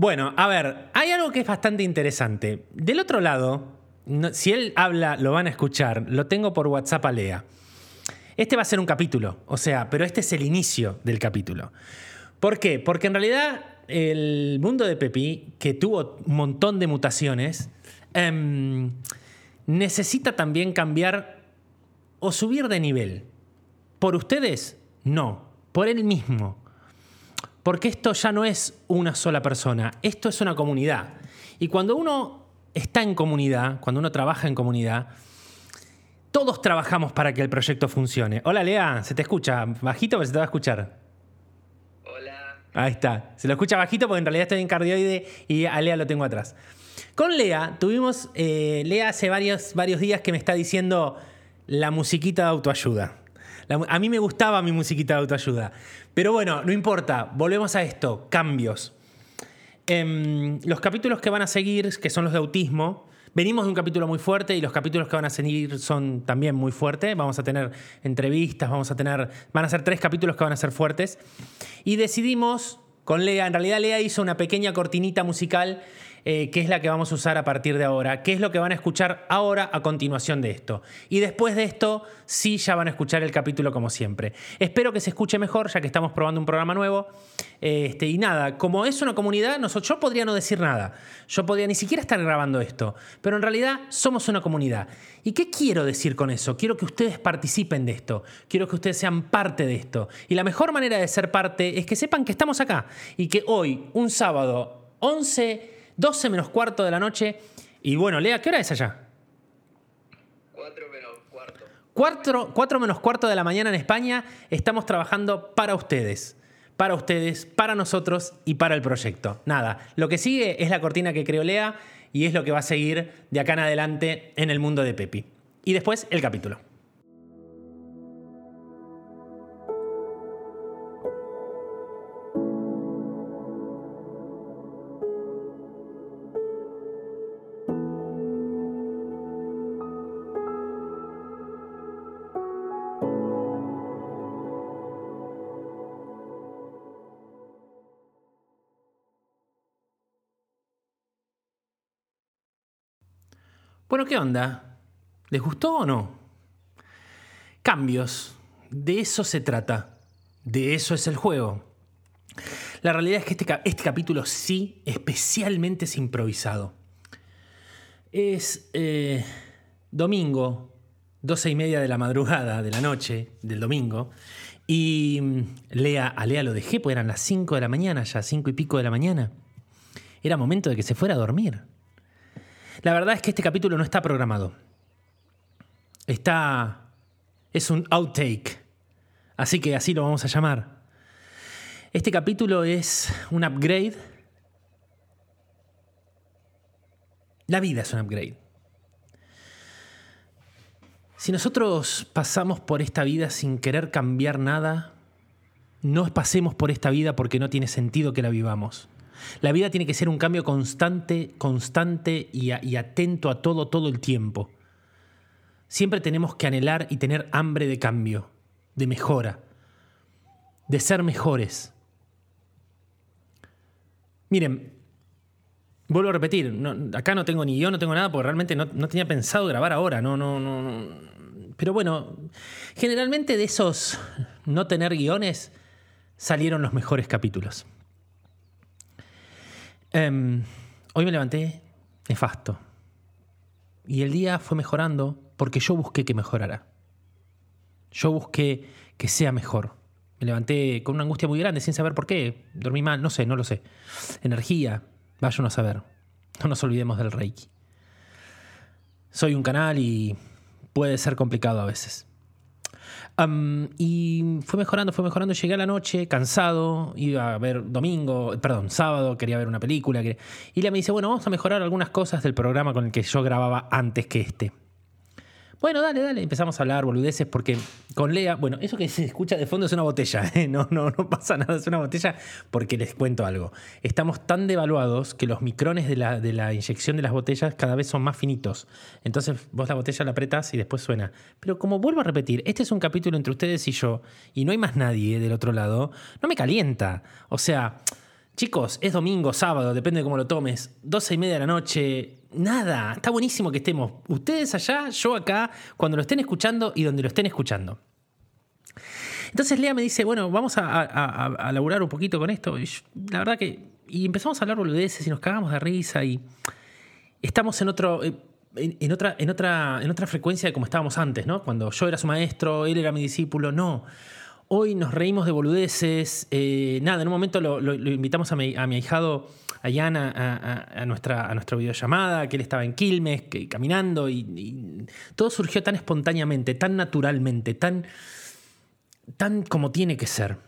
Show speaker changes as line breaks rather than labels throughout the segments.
Bueno, a ver, hay algo que es bastante interesante. Del otro lado, si él habla, lo van a escuchar. Lo tengo por WhatsApp a Lea. Este va a ser un capítulo, o sea, pero este es el inicio del capítulo. ¿Por qué? Porque en realidad el mundo de Pepi, que tuvo un montón de mutaciones, em, necesita también cambiar o subir de nivel. ¿Por ustedes? No, por él mismo. Porque esto ya no es una sola persona, esto es una comunidad. Y cuando uno está en comunidad, cuando uno trabaja en comunidad, todos trabajamos para que el proyecto funcione. Hola Lea, se te escucha bajito, pero se te va a escuchar.
Hola.
Ahí está. Se lo escucha bajito porque en realidad estoy en cardioide y a Lea lo tengo atrás. Con Lea tuvimos, eh, Lea hace varios, varios días que me está diciendo la musiquita de autoayuda a mí me gustaba mi musiquita de autoayuda. Pero bueno, no importa, volvemos a esto, cambios. Em, los capítulos que van a seguir, que son los de autismo, venimos de un capítulo muy fuerte y los capítulos que van a seguir son también muy fuertes. Vamos a tener entrevistas, vamos a tener, van a ser tres capítulos que van a ser fuertes. Y decidimos con Lea, en realidad Lea hizo una pequeña cortinita musical eh, qué es la que vamos a usar a partir de ahora, qué es lo que van a escuchar ahora a continuación de esto. Y después de esto, sí, ya van a escuchar el capítulo como siempre. Espero que se escuche mejor, ya que estamos probando un programa nuevo. Este, y nada, como es una comunidad, nosotros, yo podría no decir nada. Yo podría ni siquiera estar grabando esto. Pero en realidad somos una comunidad. ¿Y qué quiero decir con eso? Quiero que ustedes participen de esto. Quiero que ustedes sean parte de esto. Y la mejor manera de ser parte es que sepan que estamos acá. Y que hoy, un sábado, 11 12 menos cuarto de la noche. Y bueno, Lea, ¿qué hora es allá?
4 menos cuarto.
4, menos cuarto de la mañana en España. Estamos trabajando para ustedes. Para ustedes, para nosotros y para el proyecto. Nada, lo que sigue es la cortina que creó Lea y es lo que va a seguir de acá en adelante en el mundo de Pepi. Y después el capítulo. ¿Qué onda? ¿Les gustó o no? Cambios. De eso se trata. De eso es el juego. La realidad es que este, este capítulo sí, especialmente es improvisado. Es eh, domingo, doce y media de la madrugada de la noche del domingo, y mm, Lea, a Lea lo dejé, pues eran las cinco de la mañana, ya cinco y pico de la mañana. Era momento de que se fuera a dormir. La verdad es que este capítulo no está programado. Está... Es un outtake. Así que así lo vamos a llamar. Este capítulo es un upgrade. La vida es un upgrade. Si nosotros pasamos por esta vida sin querer cambiar nada, no pasemos por esta vida porque no tiene sentido que la vivamos. La vida tiene que ser un cambio constante, constante y, atento a todo, todo el tiempo. Siempre tenemos que anhelar y tener hambre de cambio, de mejora, de ser mejores. Miren, vuelvo a repetir, acá no tengo ni yo, no tengo nada, porque realmente no, no tenía pensado grabar ahora, no, no, no, no. Pero bueno, generalmente de esos no tener guiones salieron los mejores capítulos. Em, hoy me levanté nefasto. Y el día fue mejorando porque yo busqué que mejorara. Yo busqué que sea mejor. Me levanté con una angustia muy grande sin saber por qué. Dormí mal, no sé, no lo sé. Energía, vaya a saber. No nos olvidemos del Reiki. Soy un canal y puede ser complicado a veces y fue mejorando, fue mejorando. Llegué a la noche cansado, iba a ver domingo, perdón, sábado, quería ver una película. Y le me dice, bueno, vamos a mejorar algunas cosas del programa con el que yo grababa antes que este. Bueno, dale, dale. Empezamos a hablar boludeces porque con Lea, bueno, eso que se escucha de fondo es una botella, ¿eh? no, no, no pasa nada, es una botella porque les cuento algo. Estamos tan devaluados que los micrones de la, de la inyección de las botellas cada vez son más finitos. Entonces vos la botella la apretas y después suena. Pero como vuelvo a repetir, este es un capítulo entre ustedes y yo y no hay más nadie del otro lado, no me calienta. O sea Chicos, es domingo, sábado, depende de cómo lo tomes. 12 y media de la noche. Nada, está buenísimo que estemos. Ustedes allá, yo acá, cuando lo estén escuchando y donde lo estén escuchando. Entonces Lea me dice, bueno, vamos a, laburar un poquito con esto. Y la verdad que... Y empezamos a hablar boludeces y nos cagamos de risa y estamos en otro... Eh, en, otra, en, otra, en otra frecuencia de como estábamos antes, ¿no? Cuando yo era su maestro, él era mi discípulo, no. Hoy nos reímos de boludeces. Eh, nada, en un momento lo, invitamos a mi, a mi, ahijado, a Jan, a, nuestra, a nuestra videollamada, que él estaba en Quilmes, caminando, y, todo surgió tan espontáneamente, tan naturalmente, tan, tan como tiene que ser.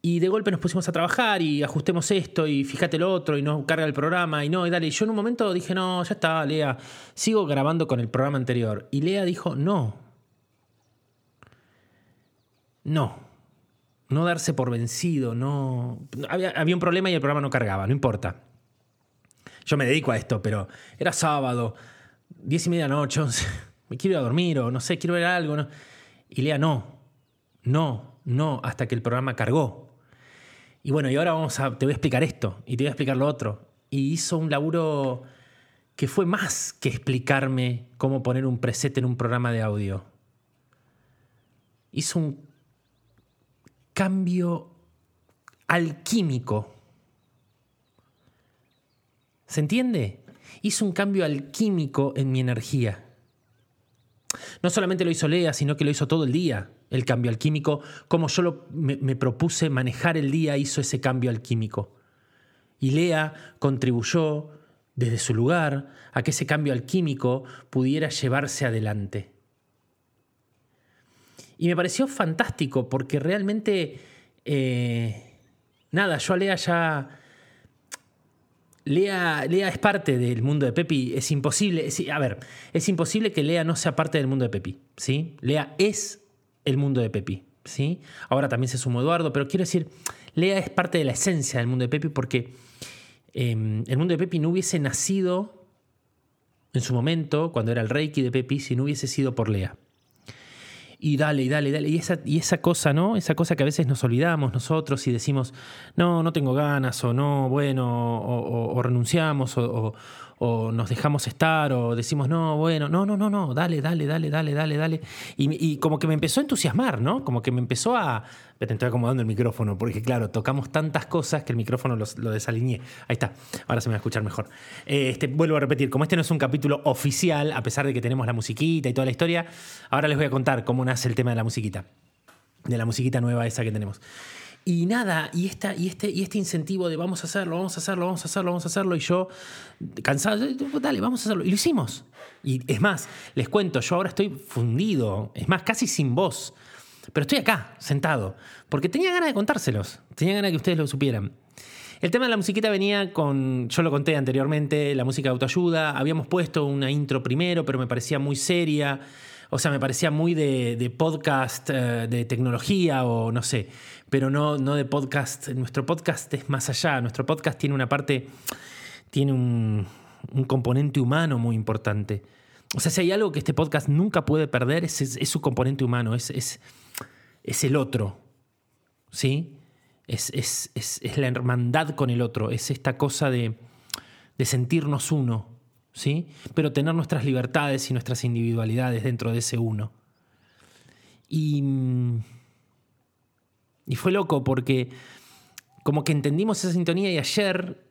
Y de golpe nos pusimos a trabajar y ajustemos esto y fíjate lo otro y no carga el programa y no, y dale. Y yo en un momento dije, no, ya está, Lea, sigo grabando con el programa anterior. Y Lea dijo, no. No. No darse por vencido, no. Había, había un problema y el programa no cargaba, no importa. Yo me dedico a esto, pero era sábado, diez y media noche, me quiero ir a dormir o no sé, quiero ver algo. Y Lea, no, no, no, hasta que el programa cargó. Y bueno, y ahora vamos a, te voy a explicar esto y te voy a explicar lo otro. Y hizo un laburo que fue más que explicarme cómo poner un preset en un programa de audio. Hizo un cambio alquímico. ¿Se entiende? Hizo un cambio alquímico en mi energía. No solamente lo hizo Lea, sino que lo hizo todo el día el cambio alquímico, como yo me, propuse manejar el día, hizo ese cambio alquímico. Y Lea contribuyó desde su lugar a que ese cambio alquímico pudiera llevarse adelante. Y me pareció fantástico porque realmente, eh, nada, yo a Lea ya... Lea, Lea, es parte del mundo de Pepi, es imposible, a ver, es imposible que Lea no sea parte del mundo de Pepi, ¿sí? Lea es el mundo de Pepi. ¿sí? Ahora también se sumó Eduardo, pero quiero decir, Lea es parte de la esencia del mundo de Pepi porque em, el mundo de Pepi no hubiese nacido en su momento, cuando era el Reiki de Pepi, si no hubiese sido por Lea. Y dale, y dale, dale. Y esa, y esa cosa, ¿no? Esa cosa que a veces nos olvidamos nosotros y decimos, no, no tengo ganas, o no, bueno, o, renunciamos, o, o nos dejamos estar o decimos, no, bueno, no, no, no, no, dale, dale, dale, dale, dale, dale. Y, como que me empezó a entusiasmar, ¿no? Como que me empezó a... Te estoy acomodando el micrófono, porque claro, tocamos tantas cosas que el micrófono lo desalineé. Ahí está, ahora se me va a escuchar mejor. Eh, este, vuelvo a repetir, como este no es un capítulo oficial, a pesar de que tenemos la musiquita y toda la historia, ahora les voy a contar cómo nace el tema de la musiquita, de la musiquita nueva esa que tenemos. Y nada, y, esta, y, este, y este incentivo de vamos a hacerlo, vamos a hacerlo, vamos a hacerlo, vamos a hacerlo, y yo cansado, dale, vamos a hacerlo. Y lo hicimos. Y es más, les cuento, yo ahora estoy fundido, es más, casi sin voz, pero estoy acá, sentado, porque tenía ganas de contárselos, tenía ganas de que ustedes lo supieran. El tema de la musiquita venía con, yo lo conté anteriormente, la música de autoayuda, habíamos puesto una intro primero, pero me parecía muy seria. O sea, me parecía muy de, podcast, eh, de tecnología o no sé, pero no, no de podcast. Nuestro podcast es más allá. Nuestro podcast tiene una parte, tiene un, componente humano muy importante. O sea, si hay algo que este podcast nunca puede perder, es, su componente humano, es, es, el otro. ¿Sí? Es, la hermandad con el otro, es esta cosa de, de sentirnos uno, ¿sí? Pero tener nuestras libertades y nuestras individualidades dentro de ese uno. Y, mm, y fue loco porque como que entendimos esa sintonía y ayer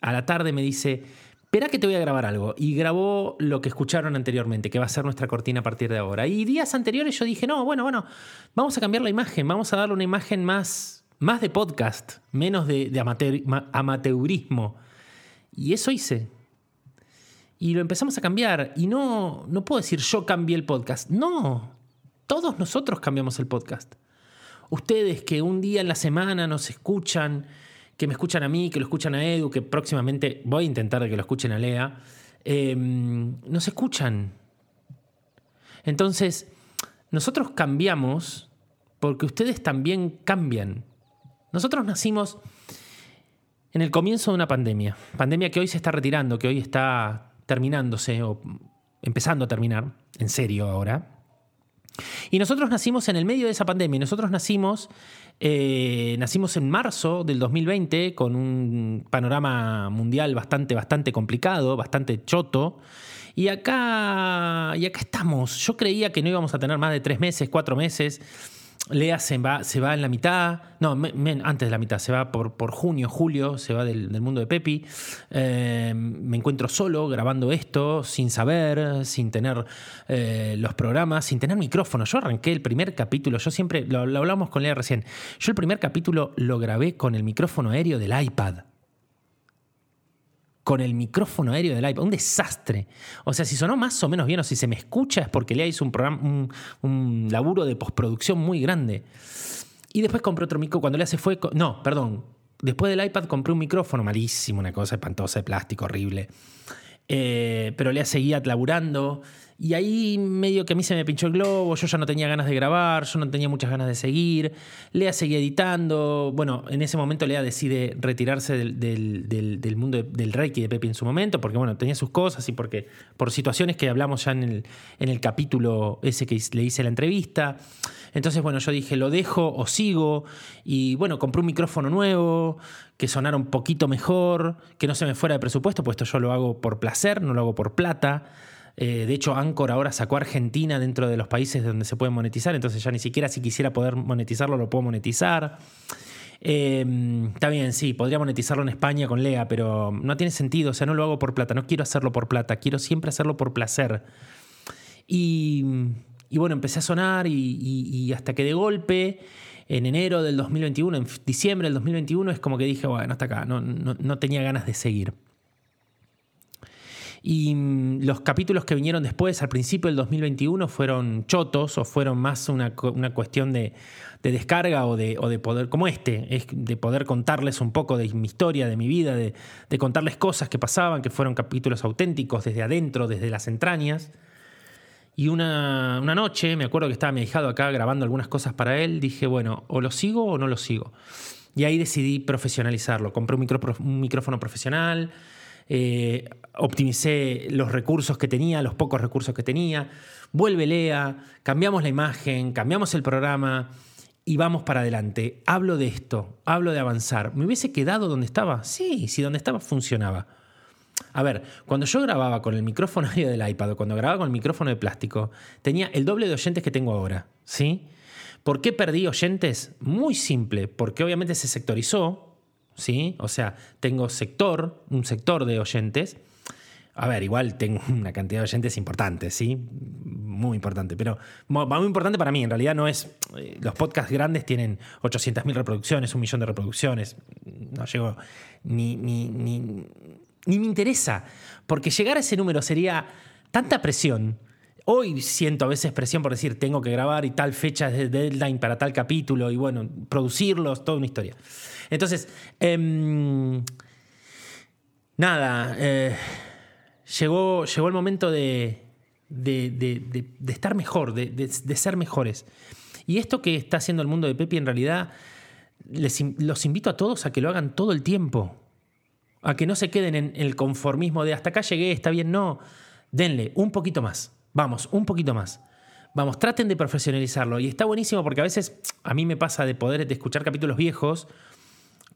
a la tarde me dice, espera que te voy a grabar algo. Y grabó lo que escucharon anteriormente, que va a ser nuestra cortina a partir de ahora. Y días anteriores yo dije, no, bueno, bueno, vamos a cambiar la imagen, vamos a darle una imagen más, más de podcast, menos de, amateurismo. Y eso hice. Y lo empezamos a cambiar. Y no, no puedo decir yo cambié el podcast. No, todos nosotros cambiamos el podcast. Ustedes que un día en la semana nos escuchan, que me escuchan a mí, que lo escuchan a Edu, que próximamente voy a intentar que lo escuchen a Lea, em, nos escuchan. Entonces, nosotros cambiamos porque ustedes también cambian. Nosotros nacimos en el comienzo de una pandemia, pandemia que hoy se está retirando, que hoy está terminándose o empezando a terminar, en serio ahora. Y nosotros nacimos en el medio de esa pandemia. Nosotros nacimos, eh, nacimos en marzo del 2020 con un panorama mundial bastante, bastante complicado, bastante choto. Y acá, y acá estamos. Yo creía que no íbamos a tener más de tres meses, cuatro meses. Lea se va, se va en la mitad, no, antes de la mitad, se va por, por junio, julio, se va del, mundo de Pepi. Eh, me encuentro solo grabando esto, sin saber, sin tener eh, los programas, sin tener micrófono. Yo arranqué el primer capítulo, yo siempre, lo, lo hablamos con Lea recién, yo el primer capítulo lo grabé con el micrófono aéreo del iPad con el micrófono aéreo del iPad. Un desastre. O sea, si sonó más o menos bien o si se me escucha es porque le hizo un, programa, un, laburo de postproducción muy grande. Y después compré otro micrófono. Cuando le se fue. No, perdón. Después del iPad compré un micrófono malísimo, una cosa espantosa de plástico, horrible. Eh, pero Lea seguía laburando. Y ahí medio que a mí se me pinchó el globo, yo ya no tenía ganas de grabar, yo no tenía muchas ganas de seguir. Lea seguía editando. Bueno, en ese momento Lea decide retirarse del, mundo del Reiki de Pepe en su momento, porque bueno, tenía sus cosas y porque por situaciones que hablamos ya en el, en el capítulo ese que le hice la entrevista. Entonces, bueno, yo dije, lo dejo o sigo. Y bueno, compré un micrófono nuevo, que sonara un poquito mejor, que no se me fuera de presupuesto, puesto yo lo hago por placer, no lo hago por plata. Eh, de hecho, Anchor ahora sacó a Argentina dentro de los países donde se puede monetizar, entonces ya ni siquiera si quisiera poder monetizarlo lo puedo monetizar. Em, está bien, sí, podría monetizarlo en España con Lea, pero no tiene sentido, o sea, no lo hago por plata, no quiero hacerlo por plata, quiero siempre hacerlo por placer. Y, bueno, empecé a sonar y, hasta que de golpe, en enero del 2021, en diciembre del 2021, es como que dije, bueno, hasta acá, no tenía ganas de seguir. Y mm, los capítulos que vinieron después, al principio del 2021, fueron chotos o fueron más una, cuestión de, descarga o de, poder, como este, es de poder contarles un poco de mi historia, de mi vida, de, contarles cosas que pasaban, que fueron capítulos auténticos desde adentro, desde las entrañas. Y una, noche, me acuerdo que estaba mi hijado acá grabando algunas cosas para él, dije, bueno, o lo sigo o no lo sigo. Y ahí decidí profesionalizarlo. Compré un micrófono profesional, eh, optimicé los recursos que tenía, los pocos recursos que tenía, vuelve Lea, cambiamos la imagen, cambiamos el programa y vamos para adelante. Hablo de esto, hablo de avanzar. ¿Me hubiese quedado donde estaba? Sí, si donde estaba funcionaba. A ver, cuando yo grababa con el micrófono del iPad o cuando grababa con el micrófono de plástico, tenía el doble de oyentes que tengo ahora, ¿sí? ¿Por qué perdí oyentes? Muy simple, porque obviamente se sectorizó, ¿sí? O sea, tengo sector, un sector de oyentes. A ver, igual tengo una cantidad de oyentes importante, ¿sí? Muy importante, pero muy importante para mí. En realidad no es. Eh, los podcasts grandes tienen 800.000 reproducciones, un millón de reproducciones. No llego. Ni, ni, ni, ni me interesa, porque llegar a ese número sería tanta presión. Hoy siento a veces presión por decir, tengo que grabar y tal fecha de deadline para tal capítulo y bueno, producirlos, toda una historia. Entonces, em, nada, eh, llegó, llegó el momento de, estar mejor, de, ser mejores. Y esto que está haciendo el mundo de Pepi en realidad, les, los invito a todos a que lo hagan todo el tiempo. A que no se queden en el conformismo de hasta acá llegué, está bien, no. Denle un poquito más. Vamos, un poquito más. Vamos, traten de profesionalizarlo. Y está buenísimo porque a veces a mí me pasa de poder de escuchar capítulos viejos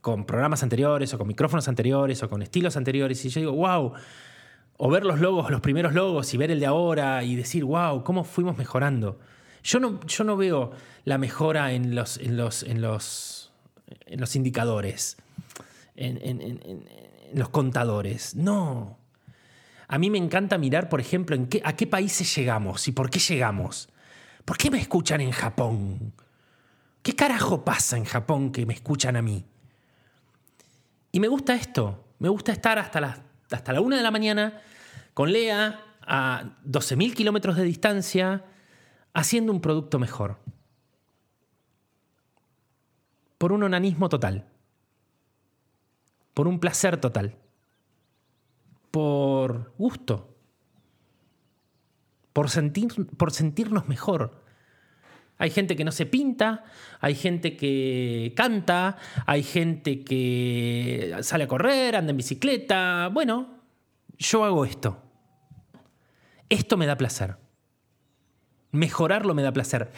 con programas anteriores o con micrófonos anteriores o con estilos anteriores y yo digo, wow, o ver los logos, los primeros logos y ver el de ahora y decir, wow, cómo fuimos mejorando. Yo no, yo no veo la mejora en los, en los, en los, en los indicadores, en, en, los contadores. No. A mí me encanta mirar, por ejemplo, a qué países llegamos y por qué llegamos. ¿Por qué me escuchan en Japón? ¿Qué carajo pasa en Japón que me escuchan a mí? Y me gusta esto, me gusta estar hasta la, hasta la una de la mañana con Lea a 12.000 kilómetros de distancia haciendo un producto mejor. Por un onanismo total. Por un placer total. Por gusto. Por, sentir, por sentirnos mejor. Hay gente que no se pinta, hay gente que canta, hay gente que sale a correr, anda en bicicleta. Bueno, yo hago esto. Esto me da placer. Mejorarlo me da placer.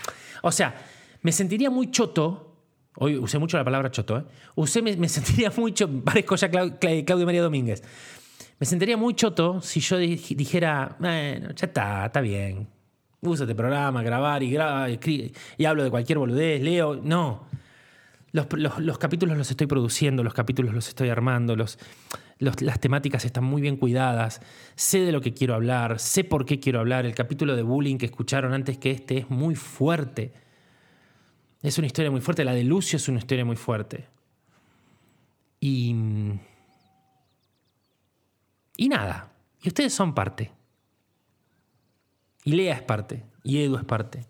O sea, me sentiría muy choto. Hoy usé mucho la palabra choto, ¿eh? Usé, me, sentiría muy choto. Parezco ya Clau- Cla- Claudio María Domínguez. Me sentiría muy choto si yo dij- dijera, bueno, ya está, está bien. Uso este programa, grabar y graba, y, y hablo de cualquier boludez, leo. No. Los, los- los capítulos los estoy produciendo, los capítulos los estoy armando, los, las temáticas están muy bien cuidadas, sé de lo que quiero hablar, sé por qué quiero hablar. El capítulo de bullying que escucharon antes que este es muy fuerte. Es una historia muy fuerte, la de Lucio es una historia muy fuerte. Y... Y nada, y ustedes son parte. Y Lea es parte, y Edu es parte.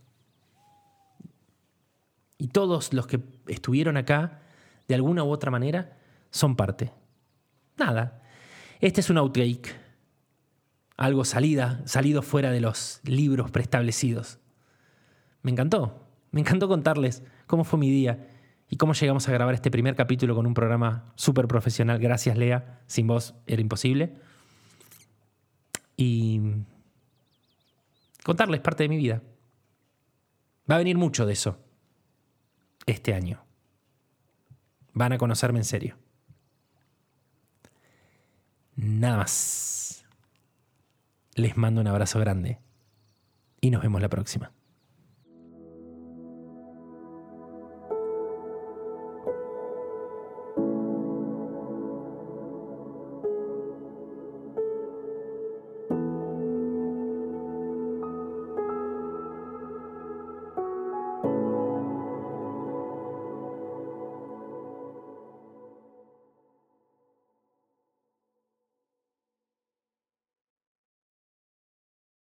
Y todos los que estuvieron acá, de alguna u otra manera, son parte. Nada. Este es un outtake. Algo salida, salido fuera de los libros preestablecidos. Me encantó. Me encantó contarles cómo fue mi día y cómo llegamos a grabar este primer capítulo con un programa súper profesional. Gracias, Lea. Sin vos era imposible. Y contarles parte de mi vida. Va a venir mucho de eso este año. Van a conocerme en serio. Nada más. Les mando un abrazo grande y nos vemos la próxima.